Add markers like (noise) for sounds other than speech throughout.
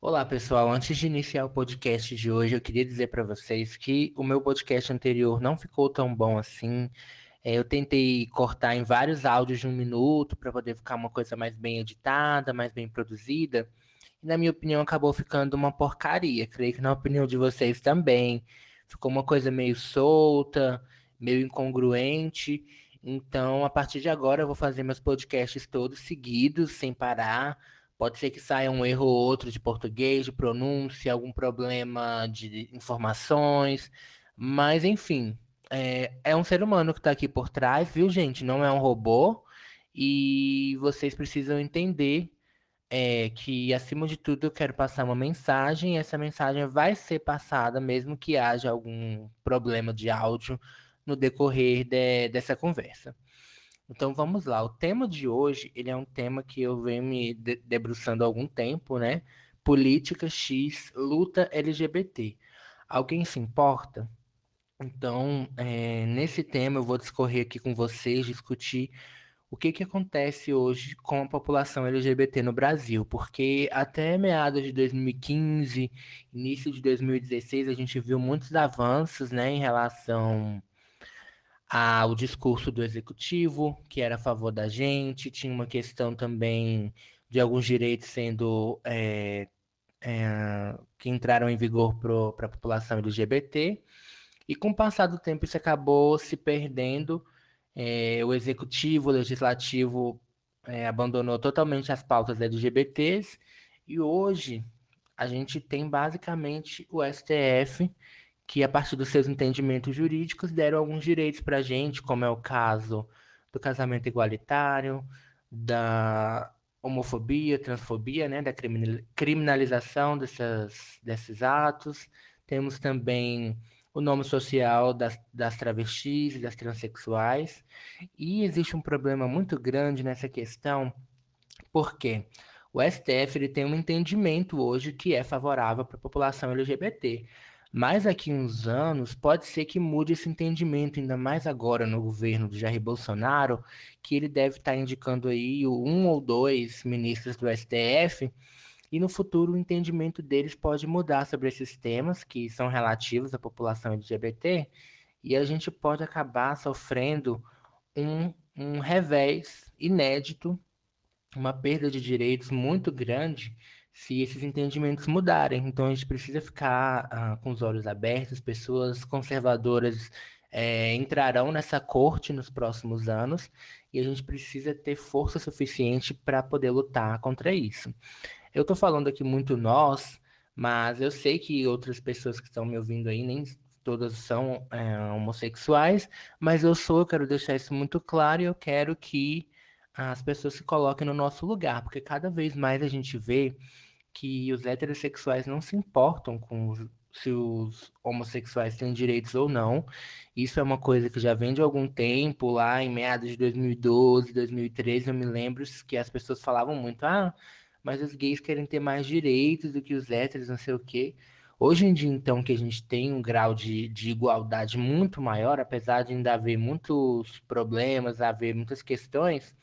Olá, pessoal. Antes de iniciar o podcast de hoje, eu queria dizer para vocês que o meu podcast anterior não ficou tão bom assim. É, eu tentei cortar em vários áudios de um minuto para poder ficar uma coisa mais bem editada, mais bem produzida. E, na minha opinião, acabou ficando uma porcaria. Creio que na opinião de vocês também. Ficou uma coisa meio solta, meio incongruente. Então, a partir de agora, eu vou fazer meus podcasts todos seguidos, sem parar Pode ser que saia um erro ou outro de português, de pronúncia, algum problema de informações, mas enfim, é, é um ser humano que está aqui por trás, viu, gente? Não é um robô. E vocês precisam entender é, que, acima de tudo, eu quero passar uma mensagem, e essa mensagem vai ser passada, mesmo que haja algum problema de áudio no decorrer de, dessa conversa. Então vamos lá. O tema de hoje, ele é um tema que eu venho me debruçando há algum tempo, né? Política X, luta LGBT. Alguém se importa? Então, é, nesse tema eu vou discorrer aqui com vocês, discutir o que, que acontece hoje com a população LGBT no Brasil, porque até meados de 2015, início de 2016, a gente viu muitos avanços né, em relação ao discurso do executivo, que era a favor da gente, tinha uma questão também de alguns direitos sendo é, é, que entraram em vigor para a população LGBT, e com o passar do tempo isso acabou se perdendo. É, o executivo, o legislativo é, abandonou totalmente as pautas LGBTs, e hoje a gente tem basicamente o STF que, a partir dos seus entendimentos jurídicos, deram alguns direitos para a gente, como é o caso do casamento igualitário, da homofobia, transfobia, né, da criminalização dessas, desses atos. Temos também o nome social das, das travestis e das transexuais. E existe um problema muito grande nessa questão, porque o STF ele tem um entendimento hoje que é favorável para a população LGBT. Mas daqui uns anos pode ser que mude esse entendimento, ainda mais agora no governo do Jair Bolsonaro, que ele deve estar indicando aí um ou dois ministros do STF, e no futuro o entendimento deles pode mudar sobre esses temas que são relativos à população LGBT, e a gente pode acabar sofrendo um, um revés inédito, uma perda de direitos muito grande se esses entendimentos mudarem. Então a gente precisa ficar uh, com os olhos abertos, pessoas conservadoras é, entrarão nessa corte nos próximos anos e a gente precisa ter força suficiente para poder lutar contra isso. Eu estou falando aqui muito nós, mas eu sei que outras pessoas que estão me ouvindo aí nem todas são é, homossexuais, mas eu sou, eu quero deixar isso muito claro e eu quero que as pessoas se coloquem no nosso lugar, porque cada vez mais a gente vê que os heterossexuais não se importam com os, se os homossexuais têm direitos ou não. Isso é uma coisa que já vem de algum tempo, lá em meados de 2012, 2013, eu me lembro que as pessoas falavam muito, ah, mas os gays querem ter mais direitos do que os héteros, não sei o quê. Hoje em dia, então, que a gente tem um grau de, de igualdade muito maior, apesar de ainda haver muitos problemas, haver muitas questões,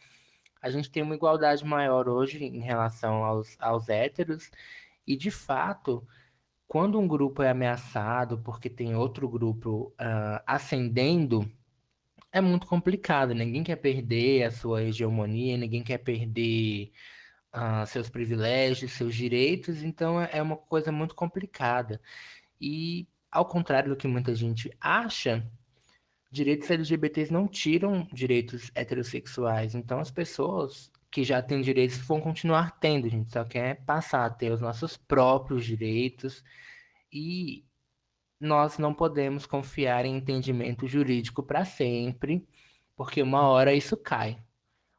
a gente tem uma igualdade maior hoje em relação aos, aos héteros, e de fato, quando um grupo é ameaçado porque tem outro grupo uh, ascendendo, é muito complicado. Ninguém quer perder a sua hegemonia, ninguém quer perder uh, seus privilégios, seus direitos, então é, é uma coisa muito complicada. E, ao contrário do que muita gente acha, direitos LGBTs não tiram direitos heterossexuais. Então, as pessoas que já têm direitos vão continuar tendo. A gente só quer passar a ter os nossos próprios direitos e nós não podemos confiar em entendimento jurídico para sempre, porque uma hora isso cai.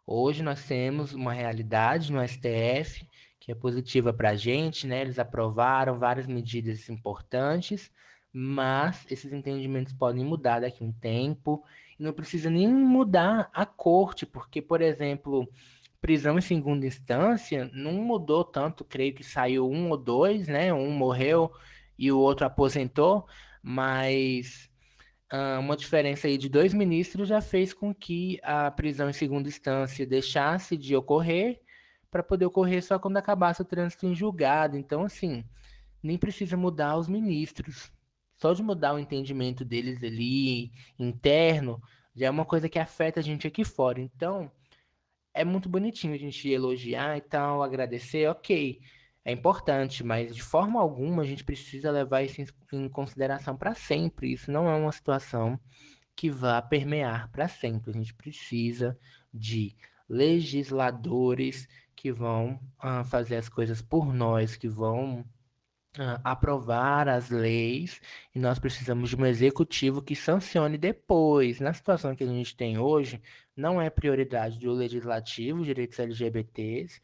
Hoje nós temos uma realidade no STF que é positiva para a gente, né? Eles aprovaram várias medidas importantes, mas esses entendimentos podem mudar daqui a um tempo não precisa nem mudar a corte, porque, por exemplo, prisão em segunda instância não mudou tanto, creio que saiu um ou dois, né? Um morreu e o outro aposentou, mas uh, uma diferença aí de dois ministros já fez com que a prisão em segunda instância deixasse de ocorrer para poder ocorrer só quando acabasse o trânsito em julgado. Então, assim, nem precisa mudar os ministros. Só de mudar o entendimento deles ali, interno, já é uma coisa que afeta a gente aqui fora. Então, é muito bonitinho a gente elogiar e tal, agradecer, ok. É importante, mas de forma alguma a gente precisa levar isso em consideração para sempre. Isso não é uma situação que vá permear para sempre. A gente precisa de legisladores que vão uh, fazer as coisas por nós, que vão aprovar as leis, e nós precisamos de um executivo que sancione depois. Na situação que a gente tem hoje, não é prioridade do legislativo, direitos LGBTs,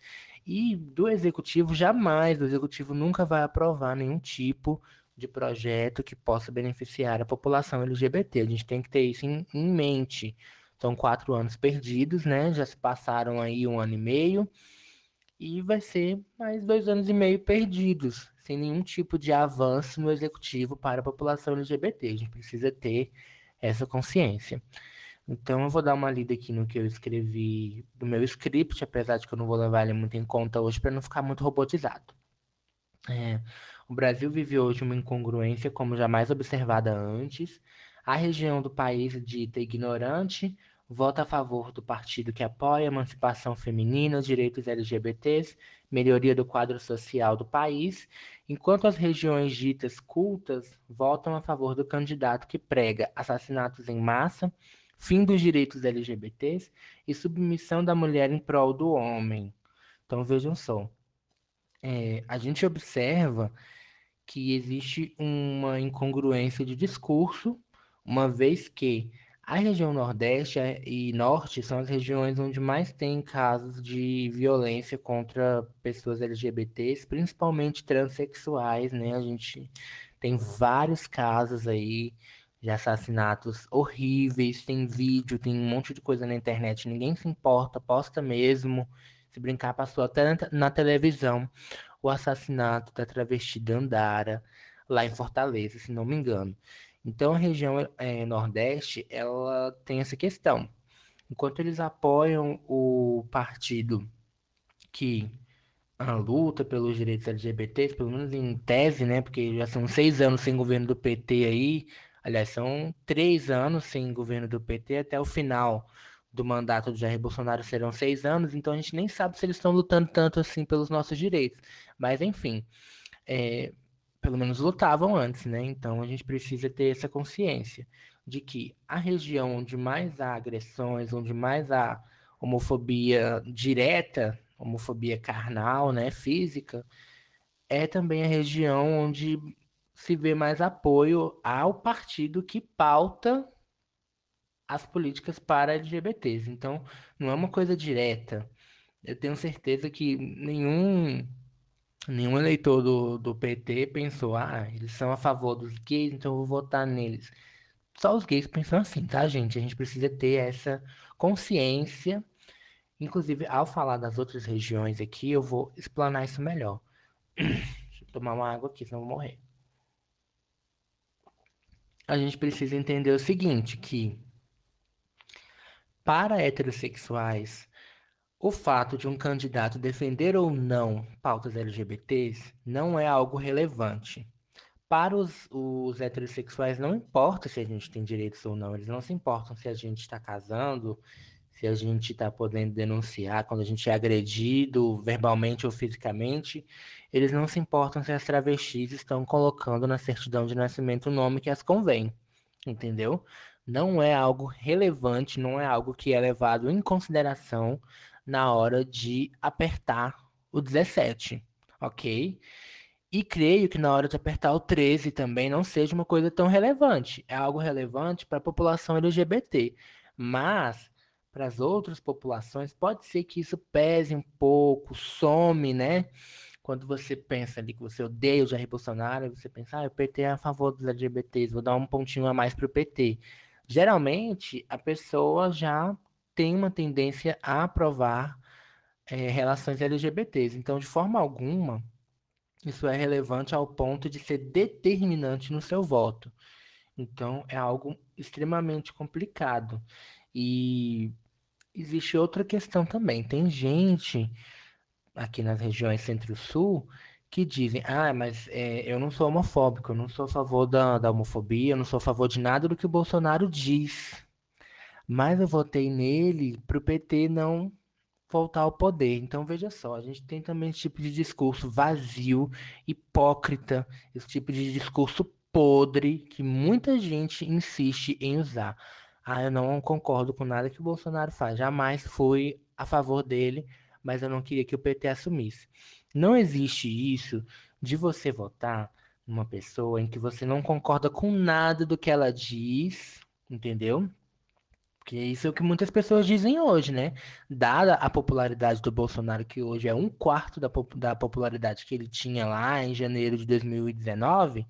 e do executivo jamais, o executivo nunca vai aprovar nenhum tipo de projeto que possa beneficiar a população LGBT. A gente tem que ter isso em, em mente. São quatro anos perdidos, né? Já se passaram aí um ano e meio e vai ser mais dois anos e meio perdidos, sem nenhum tipo de avanço no executivo para a população LGBT. A gente precisa ter essa consciência. Então eu vou dar uma lida aqui no que eu escrevi do meu script, apesar de que eu não vou levar ele muito em conta hoje para não ficar muito robotizado. É, o Brasil vive hoje uma incongruência como jamais observada antes. A região do país dita ignorante vota a favor do partido que apoia a emancipação feminina, os direitos LGBTs, melhoria do quadro social do país, enquanto as regiões ditas cultas votam a favor do candidato que prega assassinatos em massa, fim dos direitos LGBTs e submissão da mulher em prol do homem. Então vejam só, é, a gente observa que existe uma incongruência de discurso, uma vez que a região Nordeste e Norte são as regiões onde mais tem casos de violência contra pessoas LGBTs, principalmente transexuais, né? A gente tem vários casos aí de assassinatos horríveis, tem vídeo, tem um monte de coisa na internet, ninguém se importa, posta mesmo. Se brincar, passou até na televisão o assassinato da travesti Dandara, lá em Fortaleza, se não me engano. Então, a região é, Nordeste, ela tem essa questão. Enquanto eles apoiam o partido que a luta pelos direitos LGBTs, pelo menos em tese, né? Porque já são seis anos sem governo do PT aí. Aliás, são três anos sem governo do PT até o final do mandato do Jair Bolsonaro serão seis anos, então a gente nem sabe se eles estão lutando tanto assim pelos nossos direitos. Mas enfim, é, pelo menos lutavam antes, né? Então a gente precisa ter essa consciência de que a região onde mais há agressões, onde mais há homofobia direta, homofobia carnal, né, física, é também a região onde se vê mais apoio ao partido que pauta as políticas para LGBTs. Então, não é uma coisa direta. Eu tenho certeza que nenhum nenhum eleitor do, do PT pensou, ah, eles são a favor dos gays, então eu vou votar neles. Só os gays pensam assim, tá, gente? A gente precisa ter essa consciência. Inclusive, ao falar das outras regiões aqui, eu vou explanar isso melhor. Deixa eu tomar uma água aqui, senão eu vou morrer. A gente precisa entender o seguinte, que para heterossexuais, o fato de um candidato defender ou não pautas LGBTs não é algo relevante. Para os, os heterossexuais, não importa se a gente tem direitos ou não, eles não se importam se a gente está casando, se a gente está podendo denunciar quando a gente é agredido verbalmente ou fisicamente. Eles não se importam se as travestis estão colocando na certidão de nascimento o nome que as convém, entendeu? Não é algo relevante, não é algo que é levado em consideração na hora de apertar o 17, ok? E creio que na hora de apertar o 13 também não seja uma coisa tão relevante. É algo relevante para a população LGBT. Mas para as outras populações pode ser que isso pese um pouco, some, né? Quando você pensa ali que você odeia o Jair Bolsonaro, você pensa, ah, o PT é a favor dos LGBTs, vou dar um pontinho a mais para o PT. Geralmente, a pessoa já tem uma tendência a aprovar é, relações LGBTs. Então, de forma alguma, isso é relevante ao ponto de ser determinante no seu voto. Então, é algo extremamente complicado. E existe outra questão também. Tem gente aqui nas regiões centro-sul que dizem, ah, mas é, eu não sou homofóbico, eu não sou a favor da, da homofobia, eu não sou a favor de nada do que o Bolsonaro diz. Mas eu votei nele para o PT não voltar ao poder. Então veja só, a gente tem também esse tipo de discurso vazio, hipócrita, esse tipo de discurso podre que muita gente insiste em usar. Ah, eu não concordo com nada que o Bolsonaro faz. Jamais fui a favor dele, mas eu não queria que o PT assumisse. Não existe isso de você votar numa pessoa em que você não concorda com nada do que ela diz, entendeu? Porque isso é o que muitas pessoas dizem hoje, né? Dada a popularidade do Bolsonaro, que hoje é um quarto da, da popularidade que ele tinha lá em janeiro de 2019,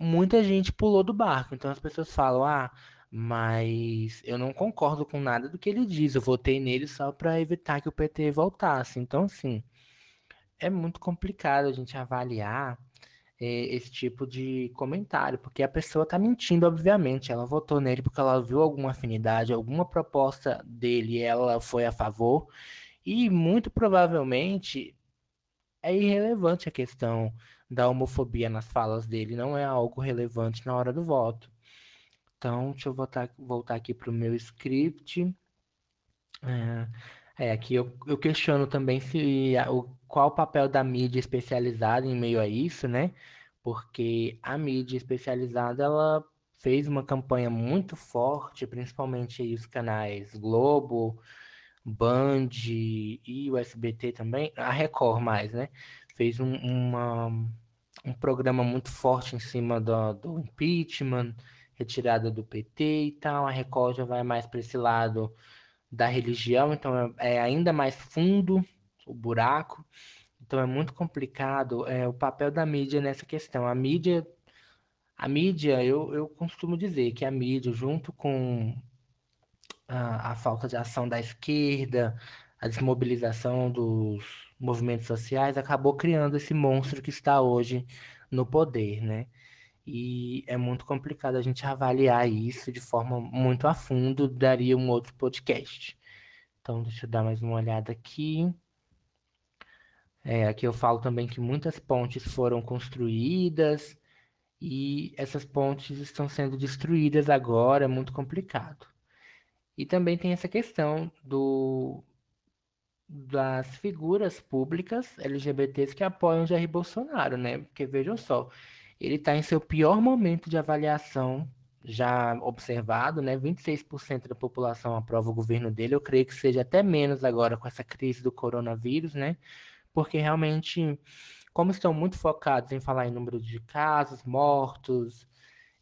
muita gente pulou do barco. Então as pessoas falam, ah, mas eu não concordo com nada do que ele diz. Eu votei nele só para evitar que o PT voltasse. Então, assim, é muito complicado a gente avaliar esse tipo de comentário, porque a pessoa está mentindo, obviamente. Ela votou nele porque ela viu alguma afinidade, alguma proposta dele, ela foi a favor, e muito provavelmente é irrelevante a questão da homofobia nas falas dele, não é algo relevante na hora do voto. Então, deixa eu voltar, voltar aqui para o meu script. É, é, aqui eu, eu questiono também se a, o, qual o papel da mídia especializada em meio a isso, né? Porque a mídia especializada ela fez uma campanha muito forte, principalmente os canais Globo, Band e o SBT também, a Record mais, né? Fez um, uma, um programa muito forte em cima do, do impeachment, retirada do PT e tal. A Record já vai mais para esse lado da religião, então é, é ainda mais fundo o buraco. Então é muito complicado é, o papel da mídia nessa questão. A mídia, a mídia, eu, eu costumo dizer que a mídia, junto com a, a falta de ação da esquerda, a desmobilização dos movimentos sociais, acabou criando esse monstro que está hoje no poder, né? E é muito complicado a gente avaliar isso de forma muito a fundo, daria um outro podcast. Então, deixa eu dar mais uma olhada aqui. É, aqui eu falo também que muitas pontes foram construídas e essas pontes estão sendo destruídas agora, é muito complicado. E também tem essa questão do, das figuras públicas LGBTs que apoiam Jair Bolsonaro, né? Porque vejam só, ele está em seu pior momento de avaliação já observado, né? 26% da população aprova o governo dele. Eu creio que seja até menos agora com essa crise do coronavírus, né? Porque realmente, como estão muito focados em falar em número de casos, mortos,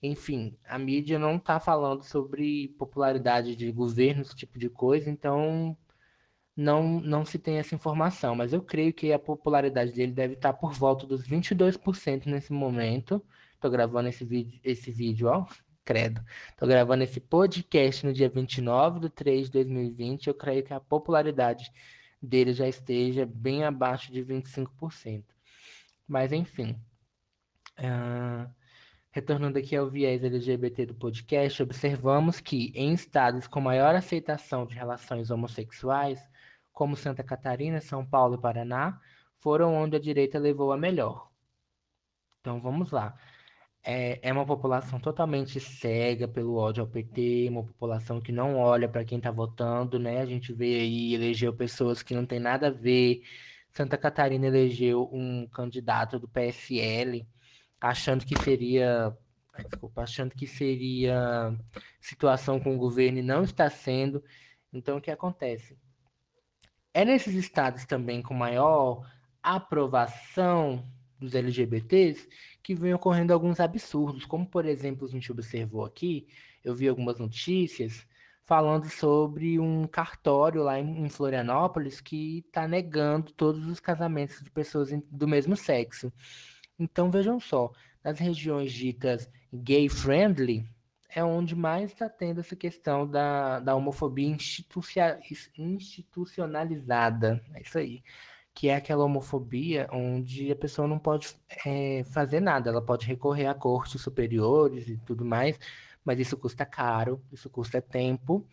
enfim, a mídia não está falando sobre popularidade de governo, esse tipo de coisa, então não, não se tem essa informação, mas eu creio que a popularidade dele deve estar por volta dos 22% nesse momento. Estou gravando esse vídeo, esse vídeo, ó, (laughs) credo. Estou gravando esse podcast no dia 29 de 3 de 2020. Eu creio que a popularidade dele já esteja bem abaixo de 25%. Mas, enfim. Uh, retornando aqui ao viés LGBT do podcast, observamos que em estados com maior aceitação de relações homossexuais, como Santa Catarina, São Paulo e Paraná, foram onde a direita levou a melhor. Então vamos lá. É, é uma população totalmente cega pelo ódio ao PT, uma população que não olha para quem está votando, né? A gente vê aí, elegeu pessoas que não tem nada a ver. Santa Catarina elegeu um candidato do PSL, achando que seria desculpa, achando que seria situação com o governo e não está sendo. Então, o que acontece? É nesses estados também com maior aprovação dos LGBTs que vem ocorrendo alguns absurdos, como por exemplo a gente observou aqui, eu vi algumas notícias falando sobre um cartório lá em Florianópolis que está negando todos os casamentos de pessoas do mesmo sexo. Então vejam só, nas regiões ditas gay friendly, é onde mais está tendo essa questão da, da homofobia institucionalizada. É isso aí. Que é aquela homofobia onde a pessoa não pode é, fazer nada, ela pode recorrer a cortes superiores e tudo mais, mas isso custa caro, isso custa tempo.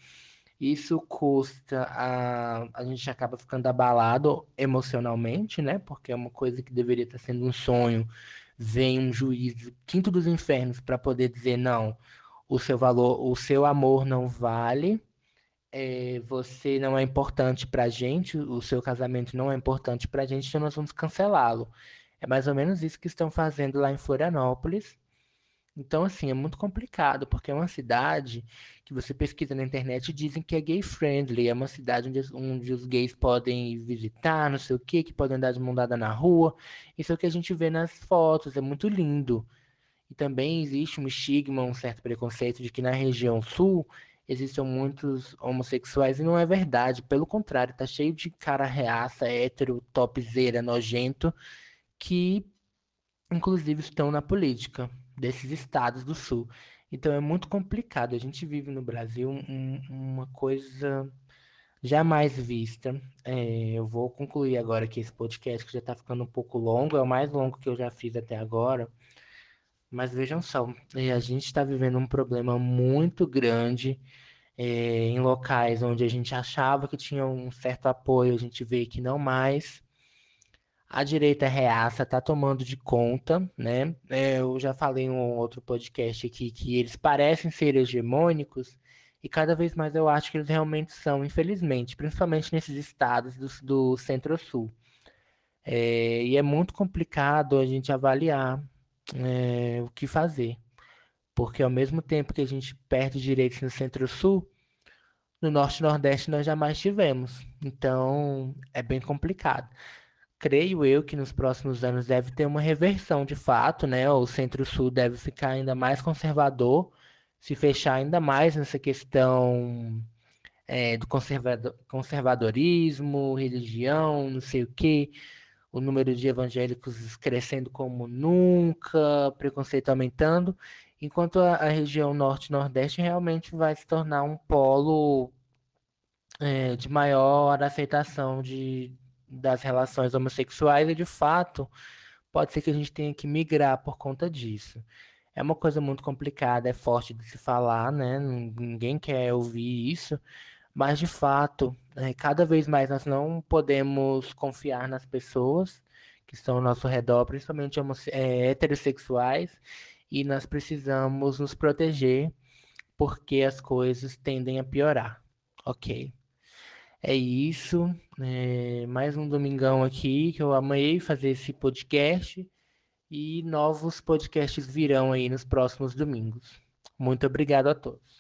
Isso custa a, a gente acaba ficando abalado emocionalmente, né? Porque é uma coisa que deveria estar sendo um sonho. Vem um juiz quinto dos infernos para poder dizer não, o seu valor, o seu amor não vale, é, você não é importante para a gente, o seu casamento não é importante para a gente, então nós vamos cancelá-lo. É mais ou menos isso que estão fazendo lá em Florianópolis. Então, assim, é muito complicado, porque é uma cidade que você pesquisa na internet e dizem que é gay friendly, é uma cidade onde, onde os gays podem visitar, não sei o quê, que podem andar de mão dada na rua. Isso é o que a gente vê nas fotos, é muito lindo. E também existe um estigma, um certo preconceito de que na região sul existem muitos homossexuais e não é verdade. Pelo contrário, tá cheio de cara reaça, hétero, topzera, nojento, que inclusive estão na política desses estados do sul. Então é muito complicado. A gente vive no Brasil um, uma coisa jamais vista. É, eu vou concluir agora aqui esse podcast que já está ficando um pouco longo, é o mais longo que eu já fiz até agora. Mas vejam só, a gente está vivendo um problema muito grande é, em locais onde a gente achava que tinha um certo apoio, a gente vê que não mais. A direita reaça está tomando de conta, né? É, eu já falei em um outro podcast aqui que eles parecem ser hegemônicos e cada vez mais eu acho que eles realmente são, infelizmente, principalmente nesses estados do, do Centro-Sul. É, e é muito complicado a gente avaliar é, o que fazer, porque ao mesmo tempo que a gente perde direitos no Centro-Sul, no Norte e Nordeste nós jamais tivemos. Então é bem complicado creio eu que nos próximos anos deve ter uma reversão de fato, né? O Centro-Sul deve ficar ainda mais conservador, se fechar ainda mais nessa questão é, do conservador, conservadorismo, religião, não sei o quê, o número de evangélicos crescendo como nunca, preconceito aumentando, enquanto a, a região norte-nordeste realmente vai se tornar um polo é, de maior aceitação de, das relações homossexuais e de fato pode ser que a gente tenha que migrar por conta disso. É uma coisa muito complicada, é forte de se falar, né? Ninguém quer ouvir isso, mas de fato, é, cada vez mais nós não podemos confiar nas pessoas que estão ao nosso redor, principalmente é, heterossexuais, e nós precisamos nos proteger porque as coisas tendem a piorar, ok? É isso. É mais um domingão aqui que eu amei fazer esse podcast. E novos podcasts virão aí nos próximos domingos. Muito obrigado a todos.